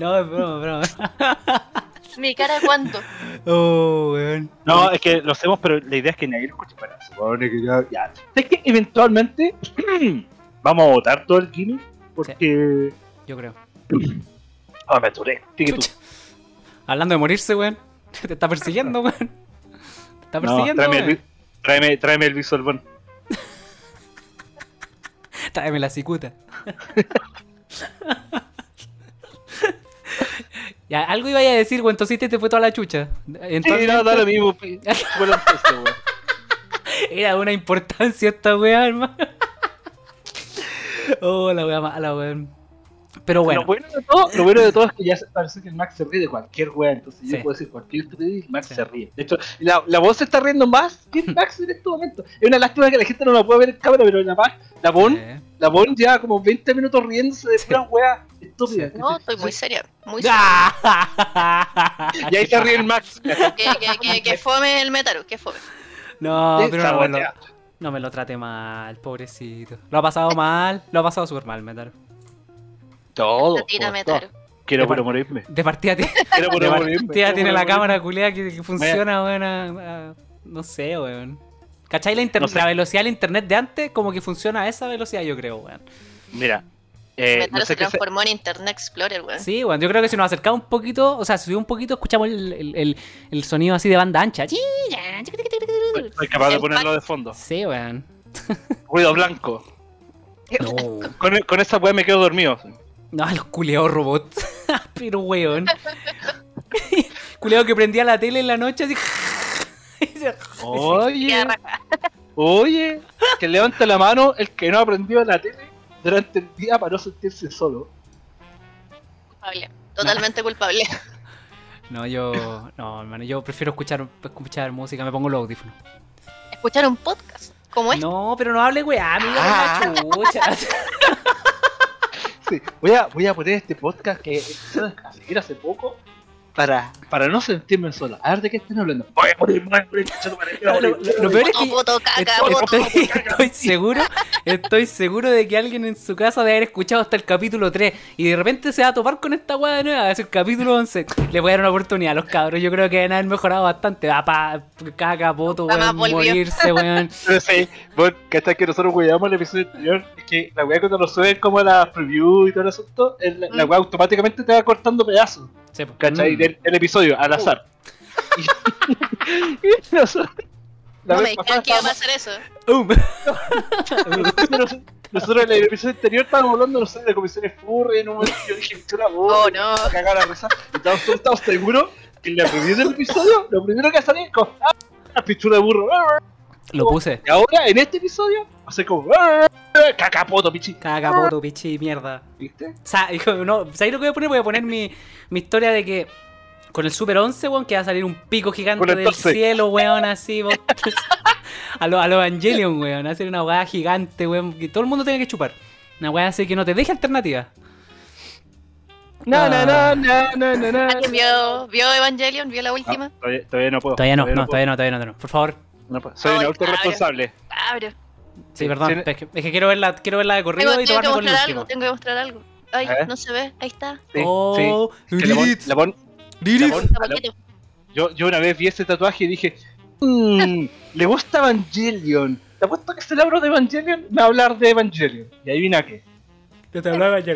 no, no, no, es broma, es broma. Mi cara cuánto. Oh, weón. No, es que lo hacemos, pero la idea es que nadie lo escuche. Se supone que ya. ya. Es que eventualmente vamos a votar todo el gimmick porque. Yo creo. Ah, me aturé. Hablando de morirse, weón. Te está persiguiendo, weón. Te está No, persiguiendo, tráeme, el, tráeme, tráeme el visual bon. Tráeme la cicuta. ya, algo iba a decir, weón. Entonces te fue toda la chucha. Sí, Eventualmente- no, da lo mismo. entonces. Era una importancia esta weá, hermano. Oh, la weá mala, weón. Pero bueno. Lo, bueno de todo, lo bueno de todo es que ya se- parece que el Max se ríe de cualquier wea, entonces Sí. yo puedo decir cualquier estupidez y el Max Sí. se ríe. De hecho, la, la voz se está riendo más que el Max en este momento. Es una lástima que la gente no la pueda ver en cámara, pero la, la Bon la Bon lleva como 20 minutos riéndose de puras weas estúpidas. No, estoy muy seria. Muy Ah. seria. Y ahí se ríe el Max. Que, que, que, que fome el Metaru, que fome. No, Sí, pero no, me lo, wea. no me lo trate mal, pobrecito. Lo ha pasado mal, lo ha pasado súper mal, Metaru. Todo. Quiero puro morirme. De partida, ti- Quiero puro morirme. tiene la cámara culiada que, que funciona, weón. a- a- no sé, weón. ¿Cachai? La, No sé. la velocidad del internet de antes, como que funciona a esa velocidad, yo creo, weón. Mira. Eh, no sé se transformó en Internet Explorer, weón. Sí, weón. Yo creo que si nos acercamos un poquito, o sea, subimos un poquito, escuchamos el, el- el- el sonido así de banda ancha. Soy capaz de ponerlo de fondo. Sí, weón. Ruido blanco. No. Con, con esa wea me quedo dormido. No, los culeados robots. Pero weón. Culeado que prendía la tele en la noche así. Oye, oye, que levante la mano el que no aprendió la tele durante el día para no sentirse solo. Culpable. Totalmente culpable. No, yo. No, hermano, yo prefiero escuchar, escuchar música, me pongo los audífonos. Escuchar un podcast como este. No, pero no hable weá, amigo, Ah. chucha. Sí, voy a, voy a poner este podcast que empecé a seguir hace poco para, para no sentirme solo. A ver de qué están hablando. Voy a morir, voy a morir, Lo, peor es que. caca, Estoy, poto. estoy- estoy seguro, estoy seguro de que alguien en su casa debe haber escuchado hasta el capítulo 3 y de repente se va a topar con esta weá de nueva, es el capítulo 11. Le voy a dar una oportunidad a los cabros, yo creo que deben haber mejorado bastante. Va pa, caca, poto, weón, morirse, weón. Sí, vos, ¿cachai? Que nosotros cuidamos el episodio anterior. Es que la weá cuando lo suben como a la preview y todo el asunto, el- la Mm. weá automáticamente te va cortando pedazos. Sí, po. ¿Cachai? Mm. Del, del episodio, al azar. Y, y nosotros, la No me que iba a estábamos- pasar eso. Um. nosotros, nosotros en el episodio anterior estábamos hablando, no sé, de comisiones furry, en un momento yo dije, chula, vos, Oh, no. cagar la risa. Y estamos, todos estamos seguros que en la preview del episodio, lo primero que salía es como, ah, la pichula de burro. Lo puse. Y ahora, en este episodio, va a ser como, ah, cacapoto, pichi. Caca, poto, pichi, mierda. ¿Viste? O no, ¿sabes lo que voy a poner? Voy a poner mi, mi historia de que con el Super 11, weón, que va a salir un pico gigante del 12. cielo, weón, así, a lo, a lo Evangelion, weón, hacer una weá gigante, weón, que todo el mundo tenga que chupar. Una weá así que no te deje alternativa. No, no, no, no, no, no, no. ¿Alguien vio, vio Evangelion? ¿Vio la última? Ah, todavía, todavía no puedo. Todavía no, no, puedo. todavía no, todavía no, no. Por favor. No puedo. Soy un Ay, autorresponsable. Cabro. Sí, perdón. Es que, es que quiero verla, quiero verla de corrido Tengo, y tengo que tomarme con el mostrar último. algo, tengo que mostrar algo. Ay, ver. no se ve, ahí está. Sí, oh, sí. Que le pon- Lilith, le pon- Lilith. le pon- Un zapatito. yo, yo una vez vi ese tatuaje y dije, mmm, le gusta Evangelion. Te apuesto que se le hablo de Evangelion, me va a hablar de Evangelion. Y adivina qué. Yo te hablaba ya.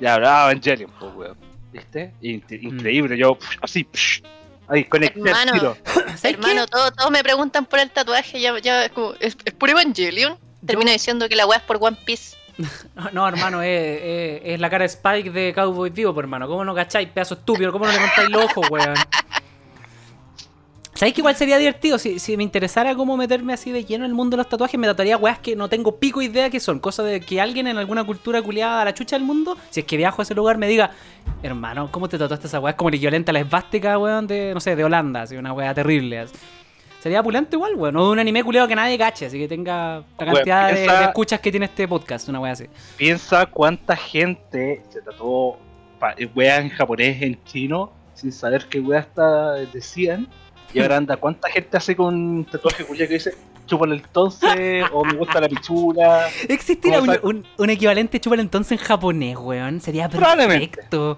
Ya hablaba de Evangelion, pues weón. ¿Viste? Inc- Increíble, yo así, psh, ahí conecté Hermano. tiro. ¿Sabes Hermano, todos, todos me preguntan por el tatuaje, ya, ya es como, ¿es, es por Evangelion? Termino diciendo que la weá es por One Piece. No, hermano, es, es- es la cara de Spike de Cowboy Vivo, por hermano. ¿Cómo no cacháis, pedazo estúpido? ¿Cómo no le contáis los ojos, weón? ¿Sabéis que igual sería divertido? Si, si me interesara cómo meterme así de lleno en el mundo de los tatuajes, me tatuaría weas que no tengo pico idea que son. Cosas de que alguien en alguna cultura culiada a la chucha del mundo, si es que viajo a ese lugar, me diga, hermano, ¿cómo te tatuaste esa wea? Es como el equivalente a la esvástica, weón, de, no sé, de Holanda, así, una wea terrible. así. Sería pulento igual, weón. O de un anime culiado que nadie cache, así que tenga la cantidad de- piensa- de escuchas que tiene este podcast, una wea así. Piensa cuánta gente se tatuó eh, weas en japonés, en chino, sin saber qué weas está- decían. Y ahora anda, cuánta gente hace con un tatuaje culiao que dice, chúpale entonces, o me gusta la pichula. ¿Existirá un, un, un equivalente chúpalo entonces en japonés, weón? Sería perfecto.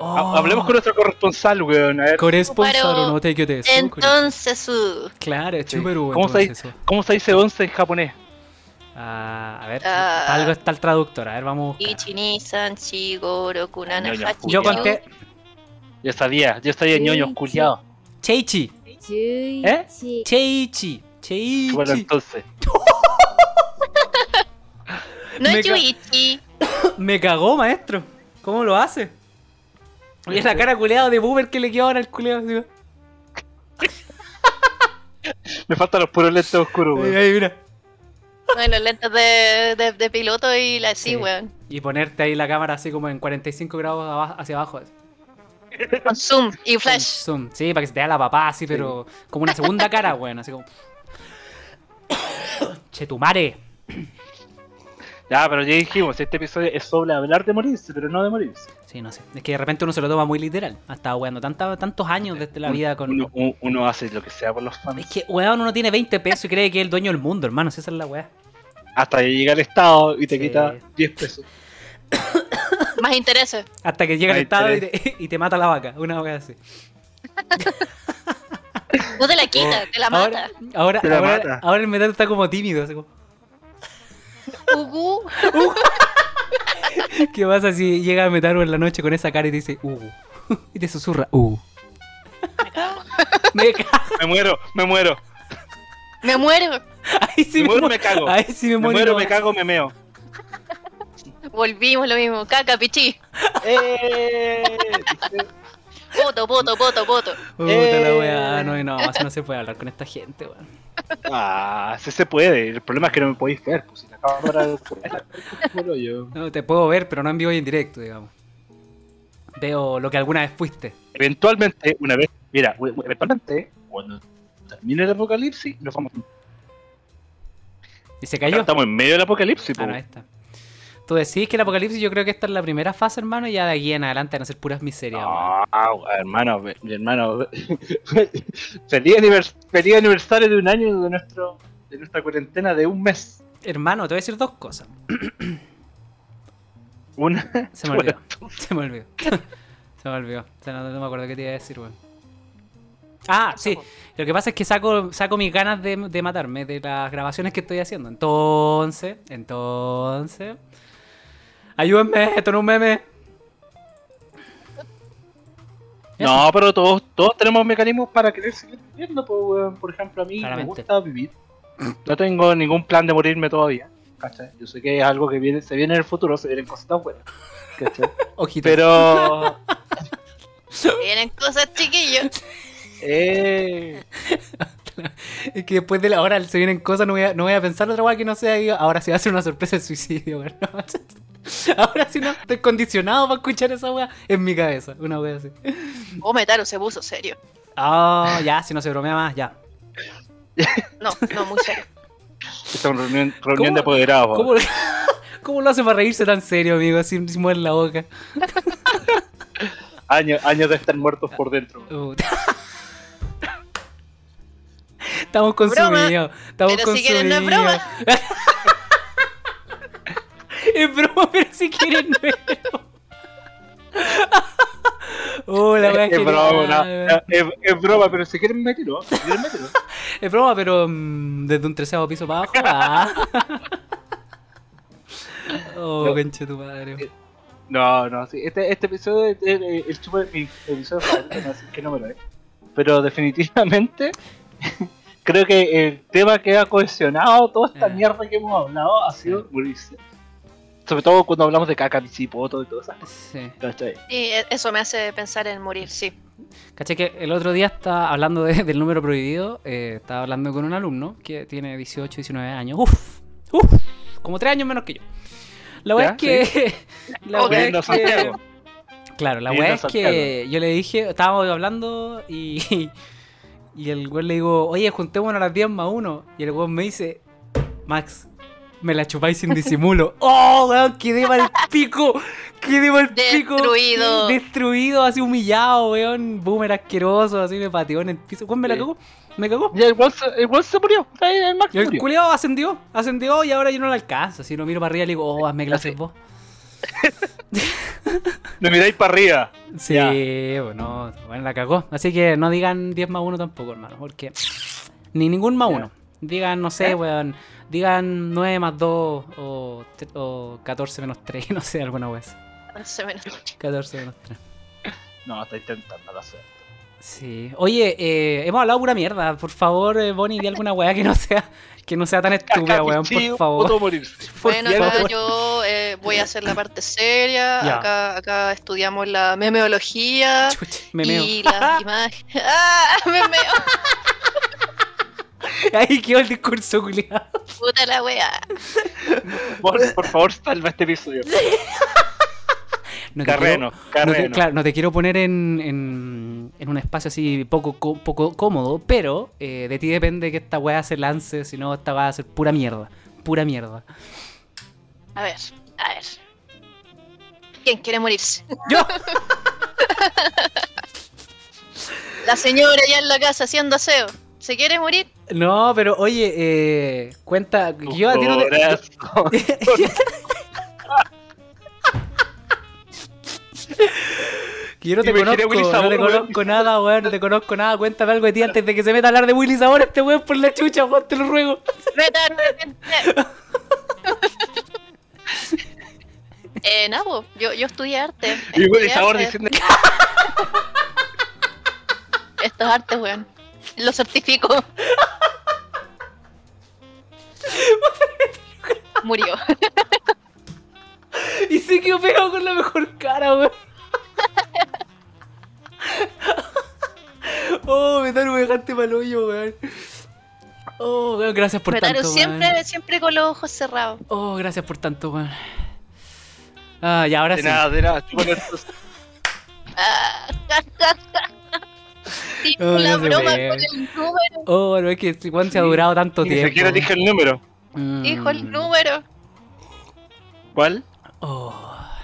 Oh. Ha- Hablemos con nuestro corresponsal, weón. A ver, Corresponsal no te quedes. Entonces, uh, Claro, Sí. chúpero, ¿Cómo se. ¿cómo se dice 11 en japonés? Ah, a ver, para algo está el traductor. A ver, vamos. Ichi-ni-san, Chigoro, Kunana, Ñoño, Yo Ñoño. conté Yo sabía, yo sabía Sí, ñoños sí. Culiados. Cheichi. ¿Eh? Cheichi. Cheichi. entonces. No Me es Yuichi. Me cagó, maestro. ¿Cómo lo hace? Y es la cara culeada de boomer que le quedó ahora al culeado. así, Me faltan los puros lentes oscuros, Ahí, weón. ahí, mira. No, y los lentes de, de, de piloto y la sí, Sí. weón. Y ponerte ahí la cámara así como en 45 grados hacia abajo. así. Con zoom y Con flash. zoom. Sí, para que se te vea la papá así, pero como una segunda cara, weón. Así como. Chetumare. Ya, pero ya dijimos, este episodio es sobre hablar de morirse, pero no de morirse. Sí, no sé. Es que de repente uno se lo toma muy literal. Ha estado weando tantos años desde la vida con. Uno, uno- uno hace lo que sea por los fans. Es que, weón, uno tiene 20 pesos y cree que es el dueño del mundo, hermano. Si esa es la weá. Hasta que llega el Estado y te Sí. quita 10 pesos. Más intereses. Hasta que llega el Estado y te, y te mata la vaca. Una weá así. No te la quita, te la mata. ahora, Te la ahora, mata. ahora el metal está como tímido. Así como, Ugu. ¿Qué pasa si llega a Metaru en la noche con esa cara y te dice, uh? Y te susurra, uh. Me cago. Me muero, me muero. Me muero. Ahí sí Me me, muero, mu- me cago. Ahí sí me, Me muero. muero, no me cago, me meo. Volvimos lo mismo. Caca, pichí. ¡Eh! Poto, poto, poto, poto. Puta Eh. la weá, no, no, así no se puede hablar con esta gente, weón. Ah, sí se puede. El problema es que no me podéis ver. Pues si la cámara yo. No, te puedo ver, pero no en vivo y en directo, digamos. Veo lo que alguna vez fuiste. Eventualmente, una vez, mira, eventualmente, cuando termine el apocalipsis, nos vamos. ¿Y se cayó? Estamos en medio del apocalipsis, Ah, no, ahí está. Tú decís que el apocalipsis yo creo que esta es la primera fase, hermano, y ya de aquí en adelante van a ser puras miserias, weón. No, hermano, mi hermano. feliz, anivers- feliz aniversario de un año de nuestro de nuestra cuarentena de un mes. Hermano, te voy a decir dos cosas. Una. Se me olvidó. Se me olvidó. Se me olvidó. O sea, no, no me acuerdo qué te iba a decir, weón. Ah, sí. Lo que pasa es que saco, saco mis ganas de, de matarme de las grabaciones que estoy haciendo. Entonces, entonces. Ayúdenme, esto no es un meme. No, pero todos, todos tenemos mecanismos para querer seguir viviendo. Pues, weón. Por ejemplo, a mí Claramente. me gusta vivir. No tengo ningún plan de morirme todavía. ¿cachai? Yo sé que es algo que viene, se viene en el futuro, se vienen cosas tan buenas. ¿cachai? Ojito. Pero. Vienen cosas, chiquillos. Eh, Es que después de la hora se vienen cosas, no voy a, no voy a pensar otra weá que no sea. digo, ahora sí va a ser una sorpresa el suicidio, weón. Ahora sí no estoy condicionado para escuchar esa weá en mi cabeza. Una weá así. Oh, Metaro se puso serio. Ah, ya, si no se bromea más, ya. No, no, muy serio. esta es una reunión, reunión ¿Cómo- de apoderados. ¿Cómo, ¿Cómo lo hace para reírse tan serio, amigo? Sin, sin mover la boca. Años, años de estar muertos por dentro. Estamos consumidos. Estamos Pero si quieren, no es consumidos. broma. es broma, pero si quieren, no es broma. Oh, la es, genial, broma, no, es, es broma, pero si quieren mételo. Si quieren mételo. Es broma, pero mm, desde un treceavo piso para abajo. Ah. oh, No. tu madre. No, no, sí. Este, este episodio es el, el super- mi episodio favorito, no sé qué número es. Pero definitivamente creo que el tema que ha cohesionado toda esta Eh. mierda que hemos hablado ha sido morirse. Sobre todo cuando hablamos de caca, bicipoto y todo eso. Sí. ¿Cachai? Y e- eso me hace pensar en morir, sí. Caché que el otro día estaba hablando de- del número prohibido. eh, estaba hablando con un alumno que tiene 18, 19 años. Uf, uf, como 3 años menos que yo. La weá ¿Ya? es que. La Ok. weá Viviendo es que. Santiago. Claro, la en es que yo le dije, estábamos hablando y. Y el weón le digo, oye, juntémonos a las 10 más 1. Y el weón me dice, Max, me la chupáis sin disimulo. ¡Oh, weón! Quedé mal pico. Quedé mal pico. Destruido. Destruido, así humillado, weón. Boomer asqueroso, así me pateó en el piso. Weón, me la cagó. Me cagó. Y el weón se, se murió. El Max Y el murió. culiao ascendió, ascendió y ahora yo no la alcanzo. Si lo miro para arriba le digo, oh, hazme clases vos. Me miráis para arriba. Sí, Ya. bueno, bueno, la cagó. Así que no digan 10 más 1 tampoco, hermano, porque ni ningún más Ya. 1. Digan, no sé, ¿Eh? weón, digan 9 más 2 o, o 14 menos 3, no sé, alguna vez. 11 menos 14 menos 3. No, está intentando la hacer. Sí. Oye, eh, hemos hablado pura mierda. Por favor, eh, Bonnie, di alguna weá que no sea, que no sea tan estúpida, weón, por favor. Por Bueno, favor. acá yo eh, voy a hacer la parte seria. Ya. Acá, acá estudiamos la memeología Chucha, me meo. y las imágenes. ¡Ah! Me meo. Ahí quedó el discurso, culiado. Puta la wea. Por, por favor, salva este episodio. No Carreno, quiero- carreno. No te, claro, no te quiero poner en, en, en un espacio así poco, co- poco cómodo, pero eh, de ti depende que esta weá se lance, si no esta va a ser pura mierda. Pura mierda. A ver, a ver. ¿Quién quiere morirse? Yo. La señora ya en la casa haciendo aseo. ¿Se quiere morir? No, pero oye, eh, cuenta. Tu Yo a ti no te. Que yo no te conozco, Willy no te weón. conozco nada, weón, no te conozco nada. Cuéntame algo de ti antes de que se meta a hablar de Willy Sabor este weón por la chucha, weón, te lo ruego. Eh, nada, po, yo, yo estudié arte. Y Willy Sabor arte. diciendo Esto es arte, weón. Lo certifico. Murió. Y se quedó pegado con la mejor cara, weón. Oh, me me dejaste mal hoyo, weón. Oh, weón, gracias por Metaru tanto, siempre, weón. siempre con los ojos cerrados. Oh, gracias por tanto, weón. Ah, y ahora de sí. nada, de nada. Ah, Sí, Oh, la no broma con el número. Oh, no es que este weón se ha durado tanto Ni tiempo. siquiera dije el número. Mm. Dijo el número. ¿Cuál? Oh.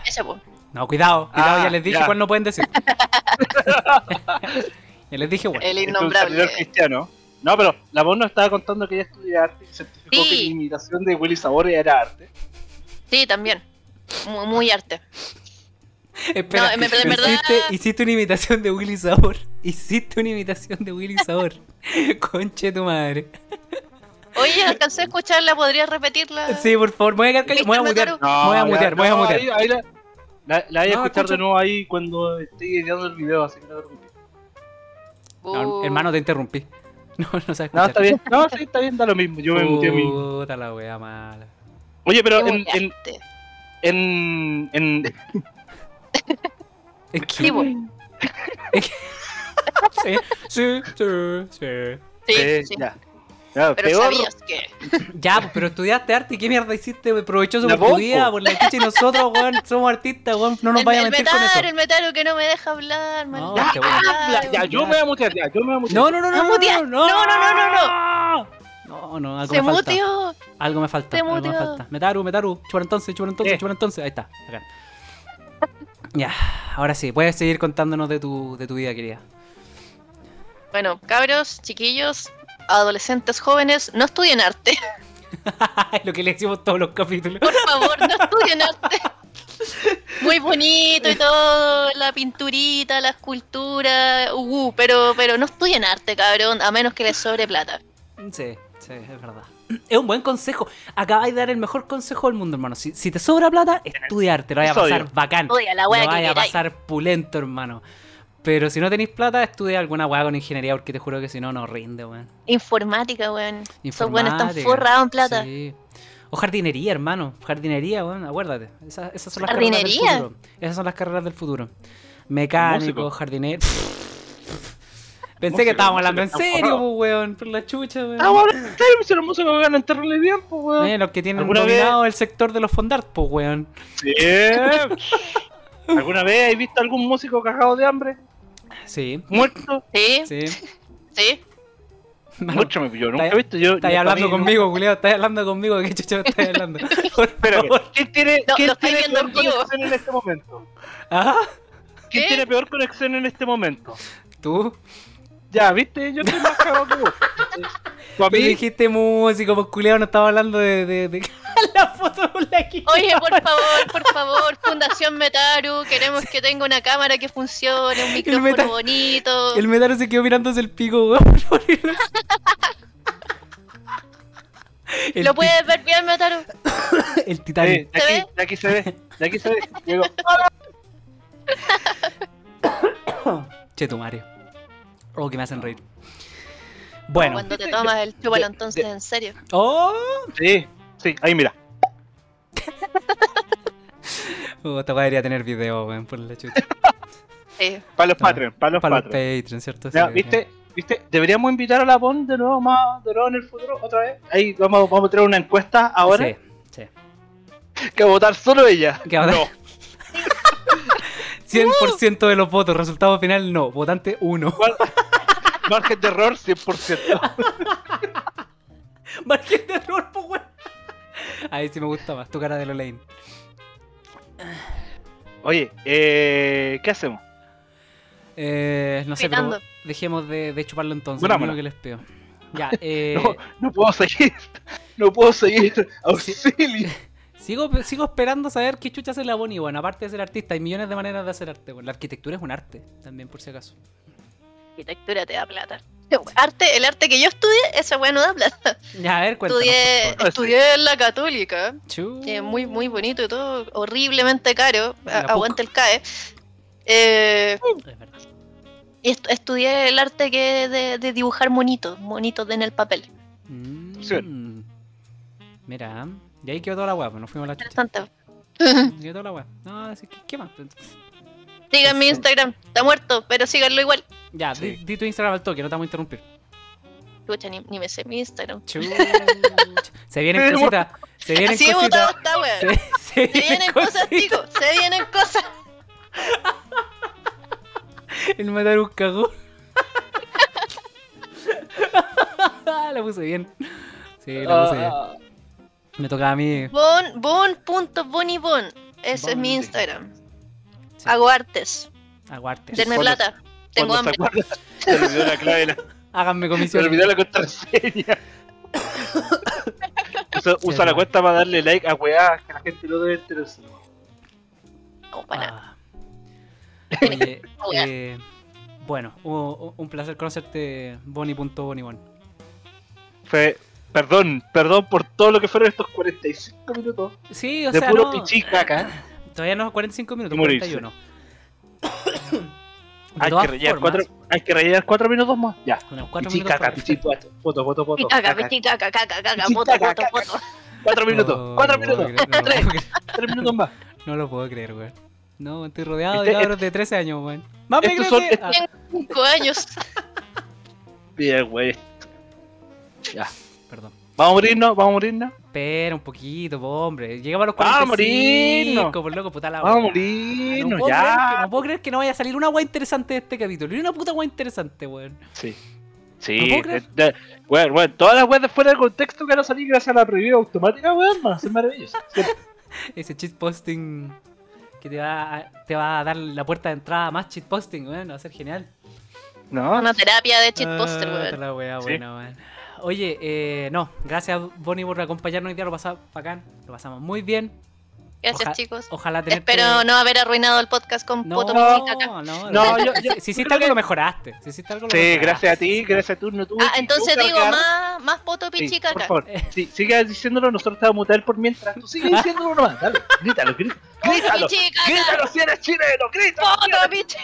Ese, po. No, cuidado, cuidado, Ah, ya les dije ya. cuál no pueden decir. ya les dije, weón. El innombrable. cristiano. No, pero la voz nos estaba contando que ella estudia arte y certificó Sí. que la imitación de Willy Sabor era arte. Sí, también. Muy, muy arte. Espera, No, verdad- hiciste, una imitación de Willy Sabor. Hiciste una imitación de Willy Sabor. Conche tu madre. Oye, alcancé a escucharla, ¿podrías repetirla? Sí, por favor, voy a voy a mutear. No, voy a mutear, voy a no, mutear. Ahí, ahí la, la, la voy a No, escuchar escucha. de nuevo ahí cuando esté editando el video, así que no te preocupes. No, Uh, hermano, te interrumpí. No, no sabes No, está bien. No, sí, está bien, da lo mismo. Yo me muteé a mí. Puta la wea mala. Oye, pero en, en, Es que- Sí, po. sí, sí, sí, sí. Sí, eh, sí. ya. Ya, Pero peor, sabías que. Ya, pues, pero estudiaste arte y qué mierda hiciste, provechoso La por tu vida, po. por la chucha y nosotros, weón, somos artistas, weón, no nos el, vaya a el mentir con metaru, eso. el metaru que no me deja hablar, No, maldito. te voy a- habla, ya, yo me voy a mutear, ya, yo me voy a mutear. No, no, no, no, No, no, no, no, No, no, no, no, no, no, algo Se me falta. muteó. Algo me falta, Se algo me muteó. falta. Metaru, Metaru, chupa entonces, chupa entonces, ¿Qué? chupa entonces. Ahí está, acá. Ya, ahora sí, puedes seguir contándonos de tu, de tu vida, querida. Bueno, cabros, chiquillos, adolescentes jóvenes, no estudien arte. Lo que le decimos todos los capítulos. Por favor, no estudien arte. Muy bonito y todo, la pinturita, la escultura, uh, pero, pero no estudien arte, cabrón, a menos que les sobre plata. Sí, sí, es verdad. Es un buen consejo. Acabáis de dar el mejor consejo del mundo, hermano. Si, si te sobra plata, estudiar, te lo vaya a pasar bacán. Estudia la Lo wea vaya a pasar pulento, hermano. Pero si no tenéis plata, estudia alguna weá con ingeniería, porque te juro que si no, no rinde, weón. Informática, weón. Esos buenos están forrados en plata. Sí. O jardinería, hermano. Jardinería, weón, acuérdate. Esas, esas son las carreras del ¿Jardinería? futuro. Esas son las carreras del futuro. Mecánico, jardinero. Pensé que estábamos hablando en serio, pues, weón. Por la chucha, weón. Ah, bueno, sí, si los músicos ganan terrible bien, pues, weón. Eh, los que tienen ¿Alguna dominado el sector de los fondart, pues, weón. Sí. ¿Alguna vez has visto algún músico cagado de hambre? Sí, ¿Muerto? Sí, sí. sí. Mano, Mucho me pilló, nunca he visto. Yo, Estás hablando conmigo, culiado. Estás hablando conmigo. ¿Qué chucha me estás hablando? Favor. ¿quién tiene, No, quién lo estoy tiene viendo peor en conexión en este momento? ¿Ah? ¿Quién ¿Qué? tiene peor conexión en este momento? ¿Tú? Ya, ¿viste? Yo estoy más cagado que vos. ¿Tú a Me mí? dijiste músico, pues culiado, no estaba hablando de, de, de... la foto con la. Oye, por favor, por favor, Fundación Metaru, queremos que tenga una cámara que funcione, un micrófono meta- bonito. El metaro se quedó mirándose el pico, weón. El, ¿Lo puedes ver bien, Metaru? el Sí, Titanic. de aquí, de aquí se ve, de aquí se ve. Digo, Che, tu Mario. Oh, que me hacen reír. Bueno. Cuando te tomas el chúpalo entonces de- en serio. Oh, sí, sí, ahí mira. oh esta debería tener video, weón, por la chucha. Sí. Para los Patreon, para los Para los Patreon. ¿cierto? Ya, Sí, ¿viste? ¿Viste? Deberíamos invitar a la PON de nuevo, más, de nuevo en el futuro, otra vez. Ahí vamos, vamos a tener una encuesta ahora. Sí, sí. Que va a votar solo ella. Que va a no. votar- 100% de los votos, resultado final no, votante 1. Margen de error 100%. Margen de error, po, weón. Ahí sí me gusta más, tu cara de Lolain. Oye, eh, ¿qué hacemos? Eh, no sé, pero dejemos de, de chuparlo entonces. Bueno, lo que les pido. Ya, eh, No, no puedo seguir. No puedo seguir. Auxilio. Sigo, sigo esperando saber qué chucha hace la Bonnie. Bueno, aparte de ser artista, hay millones de maneras de hacer arte. Bueno, la arquitectura es un arte, también por si acaso. Arquitectura te da plata. Arte, el arte que yo estudié, esa weá no da plata. Ya, a ver, cuéntanos, Estudié, por favor. estudié en la católica. Que es muy, muy bonito y todo, horriblemente caro. La a- PUC. Aguante el CAE. Eh, Es verdad. y est- estudié el arte que de, de dibujar monitos, monitos en el papel. Mm, Sí. Mira, y ahí quedó toda la weá, pues nos fuimos a la chucha. Interesante. Quedó toda la weá. No, así que, ¿qué más? Sigan mi Instagram, está muerto, pero síganlo igual. Ya, Sí. di, di tu Instagram al toque, no te vamos a interrumpir. Escucha, ni, ni me sé mi Instagram. Chucha. Se vienen cositas. Se vienen Así he votado cositas. Se, se Se vienen vienen cosas, chicos, se vienen cosas. El matar un cagón. la puse bien. Sí, la puse bien. Me tocaba a mí. Bon, bon.bonibon. Ese es mi Bon. Instagram. Sí. Hago artes. Denme plata. Tengo se hambre. Se olvidó la clave de la- Háganme se comisión. olvidó la contraseña. Usa, usa la cuenta para darle like a weá que la gente no debe interesar. No, para nada. Ah. Oye, eh, bueno, un, un placer conocerte, Bonnie.bonibon. Fue, perdón, perdón por todo lo que fueron estos 45 minutos Sí, o de sea, puro no, pichicaca. todavía no 45 minutos, Y morirse. 41. De Hay que, rellenar cuatro, hay que rellenar 4 minutos más. Ya. Bueno, cuatro minutos Pichicaca, pichipuato. Foto, foto, foto. Pichicaca, caca. pichicaca, caca, caca, Pichicaca, foto, foto, caca. foto. 4 minutos, No, 4 no minutos. creer, creer, 3 minutos más. no lo puedo creer, weón. No, estoy rodeado de Este- cabros de 13 años, weón. ¡Mami, estos son- crece! Ah, Cinco años. Bien, güey. Ya. Perdón. Vamos a morirnos, vamos a morirnos. Espera un poquito, po, hombre. Llegamos a los Vamos a 45, morirnos. por loco, puta la Vamos a morirnos, no puedo Creer que, ya. no puedo creer que no vaya a salir una weá interesante de este capítulo. Ni una puta weá interesante, weón. Sí. No Sí, weón, weón, todas las weas de fuera de contexto que van a salir gracias a la review automática, weón, van a ser maravillosas. Ese cheat posting que te va, a, te va a dar la puerta de entrada a más cheat posting, weón. Va a ser genial. No, Una terapia de cheat Ah, poster, weón. la weá Sí. buena, weón. Oye, eh, no, gracias Bonnie por acompañarnos hoy día, lo pasamos bacán, lo pasamos muy bien. Gracias, Oja- chicos. Ojalá tenerte... Espero no haber arruinado el podcast con No, poto no, no, No, no, yo- yo- si, si hiciste algo que- lo mejoraste. Si hiciste algo lo Sí, mejoraste. gracias a ti, gracias a tú, no tuve Ah, entonces digo, quedar- más, más poto Sí, por favor, sí, sigue diciéndolo, nosotros te vamos a mutar por mientras. Tú sigue diciéndolo nomás, dale, grítalo, grítalo, grítalo, grítalo si eres chileno, grítalo. Poto pichi.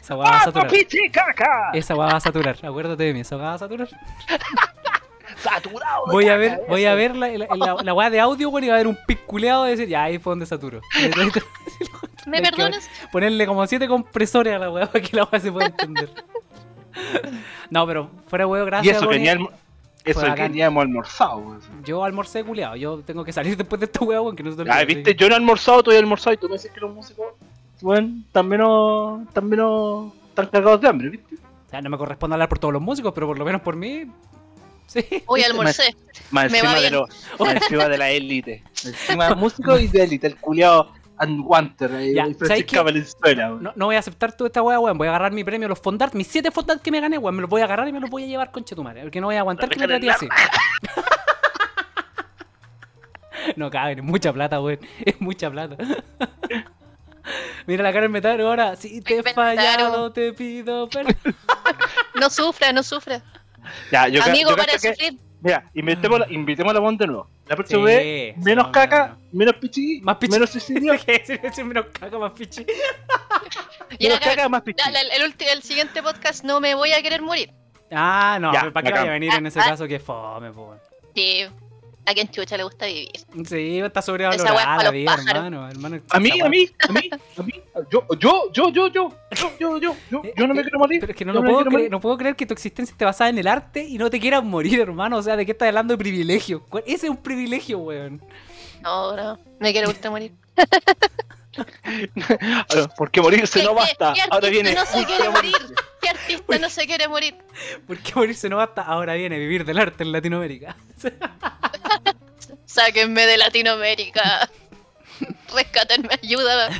Esa va a. Esa va a saturar. Acuérdate de mí, esa va a saturar. Saturado Voy a ver, eso. voy a ver la, la, la, la weá de audio, weón, y va a haber un pic culeado de decir, ya ahí fue donde saturo. ¿Me perdonas? Ponerle como siete compresores a la weá para que la weá se pueda entender. No, pero fuera de weón, Y gracias. eso que Bonnie. ni, almo- eso Fue que hemos almorzado, weón. Yo almorcé culeado, yo tengo que salir después de esta weá, weón, que no se Ah, viste, yo no he almorzado, tú has almorzado y tú me dices que los músicos, bueno, también no, también no, están cagados de hambre, viste. O sea, no me corresponde hablar por todos los músicos, pero por lo menos por mí. Sí. Hoy almorcé. Más Me encima va de, bien. lo, más encima de la élite. Encima músico y de élite, el culiao and Wanter, weón. No, no voy a aceptar toda esta weá, weón. Voy a agarrar mi premio, los fondart, mis siete fondart que me gané, weón. Me los voy a agarrar y me los voy a llevar con Chetumare. Porque no voy a aguantar que me trate así. No caben, es mucha plata, weón. Es mucha plata. Mira la cara del metal ahora. Si te he fallado, te pido perdón. No sufra, no sufra. Ya, yo ca- Amigo, para sufrir. Mira, invitemos, invitemos a la de nuevo. La próxima Sí, vez, menos no, caca, no, no. menos pichi, Más pichi. menos suicidio, menos caca, más pichi. Menos caca, más pichi. el, el ulti- el siguiente podcast no me voy a querer morir. Ah, no, Ya, pero ¿para qué vaya a venir en ese Ah, ah. caso? Que fome, po. weón. Sí, a quien chucha le gusta vivir. Sí, está sobrevalorada la los vida, hermano. hermano A mí, a mí, a mí, a mí, yo, yo, yo, yo, yo, yo, yo, yo, yo, yo no me Eh, quiero morir. Pero es que no, me puedo quiero creer, no puedo creer que tu existencia esté basada en el arte y no te quieras morir, hermano. O sea, ¿de qué estás hablando de privilegio? ¿Cuál- Ese es un privilegio, weón. No, no, me quiere gusta morir. Porque morirse ¿Qué- no qué- basta. qué Ahora artista viene. no se quiere morir? morirse. ¿Qué artista no se quiere morir? ¿Por qué morirse no basta? Ahora viene vivir del arte en Latinoamérica. Sáquenme de Latinoamérica. Rescátenme, ayuda.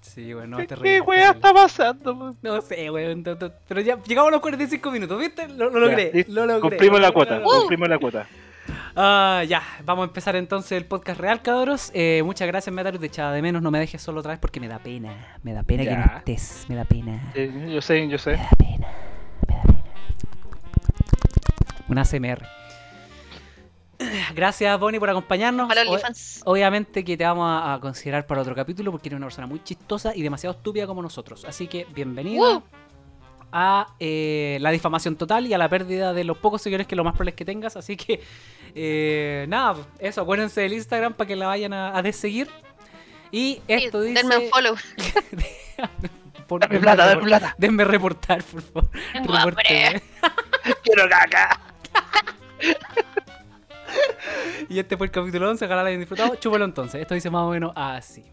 Sí, weón, no, ¿Qué, terrible, qué weá está pasando? No sé, weón. Pero ya llegamos a los 45 minutos, ¿viste? Lo, lo logré. Ya. Lo logré. Cumplimos la cuota, logré. cumplimos la cuota. Ah, ya, vamos a empezar entonces el podcast real, cabros. Eh, muchas gracias, Metalus. Te echaba de menos. No me dejes solo otra vez porque me da pena. Me da pena que no estés. Me da pena. Eh, yo sé, yo sé. Me da pena. Me da pena. Una ASMR. Gracias, Bonnie, por acompañarnos. O-. Obviamente que te vamos a, a considerar para otro capítulo porque eres una persona muy chistosa y demasiado estúpida como nosotros. Así que bienvenida ¡Woo! a eh, la difamación total y a la pérdida de los pocos seguidores que lo más probable es que tengas. Así que, eh, nada, eso, acuérdense del Instagram para que la vayan a, a deseguir. Y Sí, esto dice... denme un follow. Por- Dame denme plata, dame plata. Denme reportar, por favor. Hambre. Quiero caca. Y este fue el capítulo 11. Ojalá lo hayan disfrutado. Chúpalo entonces. Esto dice más o menos así.